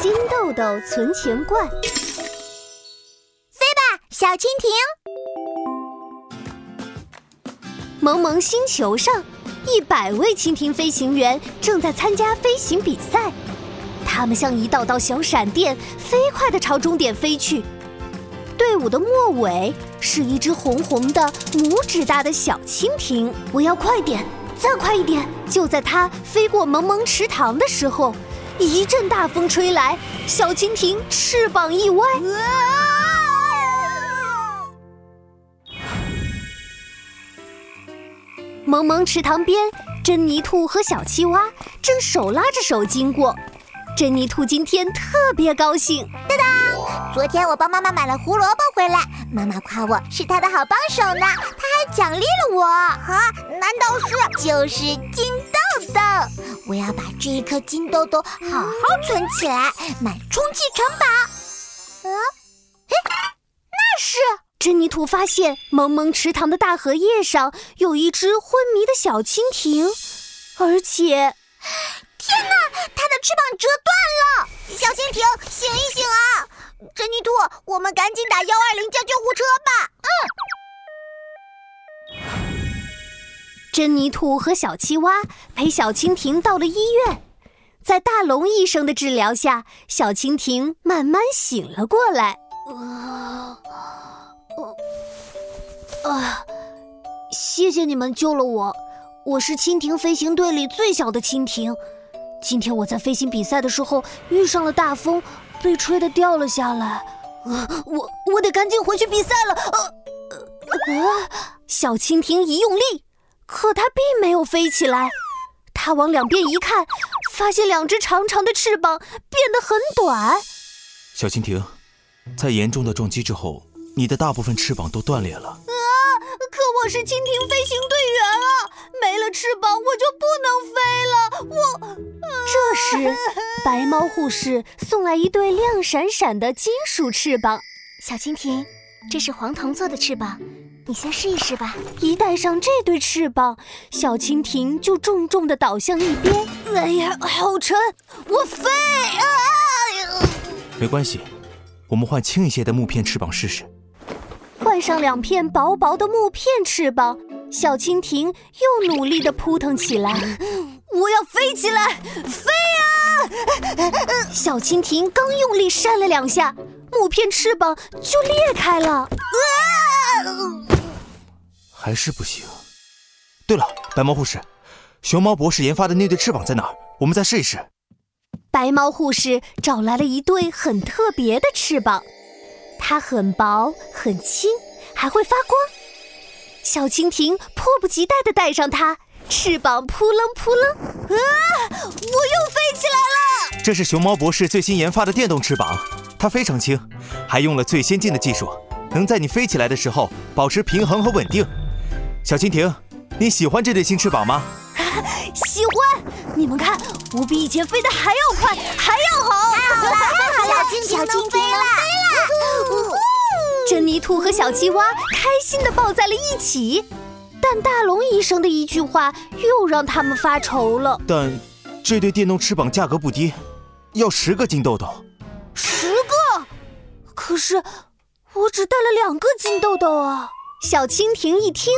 金豆豆存钱罐，飞吧，小蜻蜓！萌萌星球上，一百位蜻蜓飞行员正在参加飞行比赛。他们像一道道小闪电，飞快地朝终点飞去。队伍的末尾是一只红红的、拇指大的小蜻蜓。我要快点，再快一点！就在它飞过萌萌池塘的时候，一阵大风吹来，小蜻蜓翅膀一歪，萌萌池塘边，珍妮兔和小青蛙正手拉着手经过。珍妮兔今天特别高兴，当当！昨天我帮妈妈买了胡萝卜回来，妈妈夸我是她的好帮手呢，她还奖励了我啊！难道是就是金豆豆？我要把这一颗金豆豆好好存起来，买充气城堡。嗯，哎，那是珍妮兔发现萌萌池塘的大荷叶上有一只昏迷的小蜻蜓，而且。天哪，它的翅膀折断了！小蜻蜓，醒一醒啊！珍妮兔，我们赶紧打幺二零叫救护车吧。珍妮兔和小青蛙陪小蜻蜓到了医院，在大龙医生的治疗下，小蜻蜓慢慢醒了过来。啊，啊！谢谢你们救了我，我是蜻蜓飞行队里最小的蜻蜓。今天我在飞行比赛的时候遇上了大风，被吹得掉了下来。我我得赶紧回去比赛了。呃，小蜻蜓一用力，可它并没有飞起来。它往两边一看，发现两只长长的翅膀变得很短。小蜻蜓，在严重的撞击之后，你的大部分翅膀都断裂了。啊！可我是蜻蜓飞行队员啊，没了翅膀我就不能飞了。我。这时，白猫护士送来一对亮闪闪的金属翅膀。小蜻蜓，这是黄铜做的翅膀，你先试一试吧。一戴上这对翅膀，小蜻蜓就重重的倒向一边。哎呀，好沉！我飞啊！没关系，我们换轻一些的木片翅膀试试。换上两片薄薄的木片翅膀，小蜻蜓又努力的扑腾起来。我要飞起来，飞啊！小蜻蜓刚用力扇了两下，木片翅膀就裂开了。还是不行。对了，白猫护士，熊猫博士研发的那对翅膀在哪儿？我们再试一试。白猫护士找来了一对很特别的翅膀，它很薄、很轻，还会发光。小蜻蜓迫不及待地戴上它。翅膀扑棱扑棱，啊！我又飞起来了。这是熊猫博士最新研发的电动翅膀，它非常轻，还用了最先进的技术，能在你飞起来的时候保持平衡和稳定。小蜻蜓，你喜欢这对新翅膀吗？喜欢！你们看，我比以前飞得还要快，还要好。太好了，太好了！小蜻蜓飞了，飞了！珍妮兔和小青蛙开心地抱在了一起。但大龙医生的一句话又让他们发愁了。但这对电动翅膀价格不低，要十个金豆豆。可是我只带了两个金豆豆啊！小蜻蜓一听，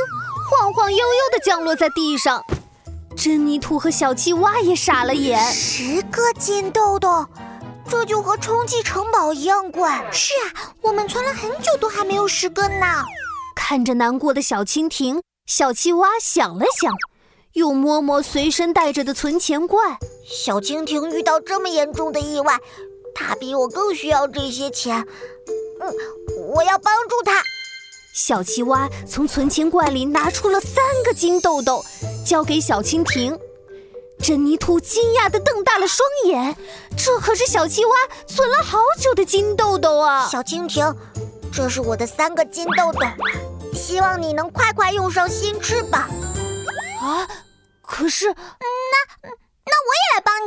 晃晃悠悠地降落在地上。珍妮兔和小青蛙也傻了眼。十个金豆豆，这就和充气城堡一样贵。是啊，我们存了很久都还没有十个呢。看着难过的小蜻蜓。小青蛙想了想，又摸摸随身带着的存钱罐。小蜻蜓遇到这么严重的意外，它比我更需要这些钱。嗯，我要帮助他。小青蛙从存钱罐里拿出了三个金豆豆，交给小蜻蜓。珍妮兔惊讶地瞪大了双眼，这可是小青蛙存了好久的金豆豆啊！小蜻蜓，这是我的三个金豆豆。希望你能快快用上新翅膀啊！可是，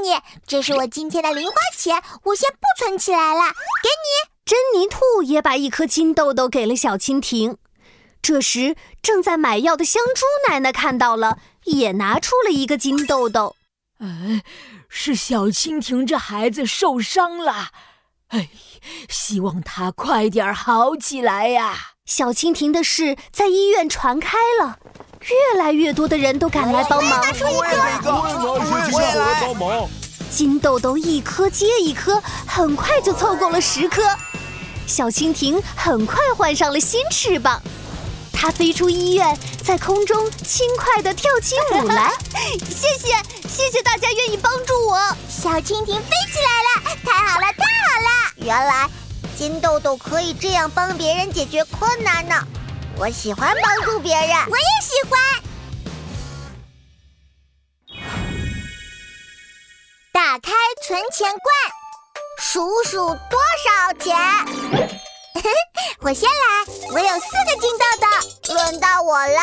你。这是我今天的零花钱，我先不存起来了，给你。珍妮兔也把一颗金豆豆给了小蜻蜓。这时，正在买药的香猪奶奶看到了，也拿出了一个金豆豆。哎，是小蜻蜓这孩子受伤了，哎，希望他快点好起来呀。小蜻蜓的事在医院传开了，越来越多的人都赶来帮忙。拿出一个，我金豆豆一颗接一颗，很快就凑够了十颗。小蜻蜓很快换上了新翅膀，它飞出医院，在空中轻快地跳起舞来。谢谢，谢谢大家愿意帮助我。小蜻蜓飞起来了，太好了，太好了！原来金豆豆可以这样帮别人解决困难呢。我喜欢帮助别人，我也喜欢。存钱罐，数数多少钱。我先来，我有四个金豆豆，轮到我了。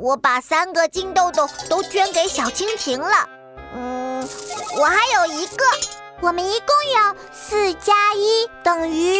我把三个金豆豆都捐给小蜻蜓了。嗯，我还有一个，我们一共有四加一等于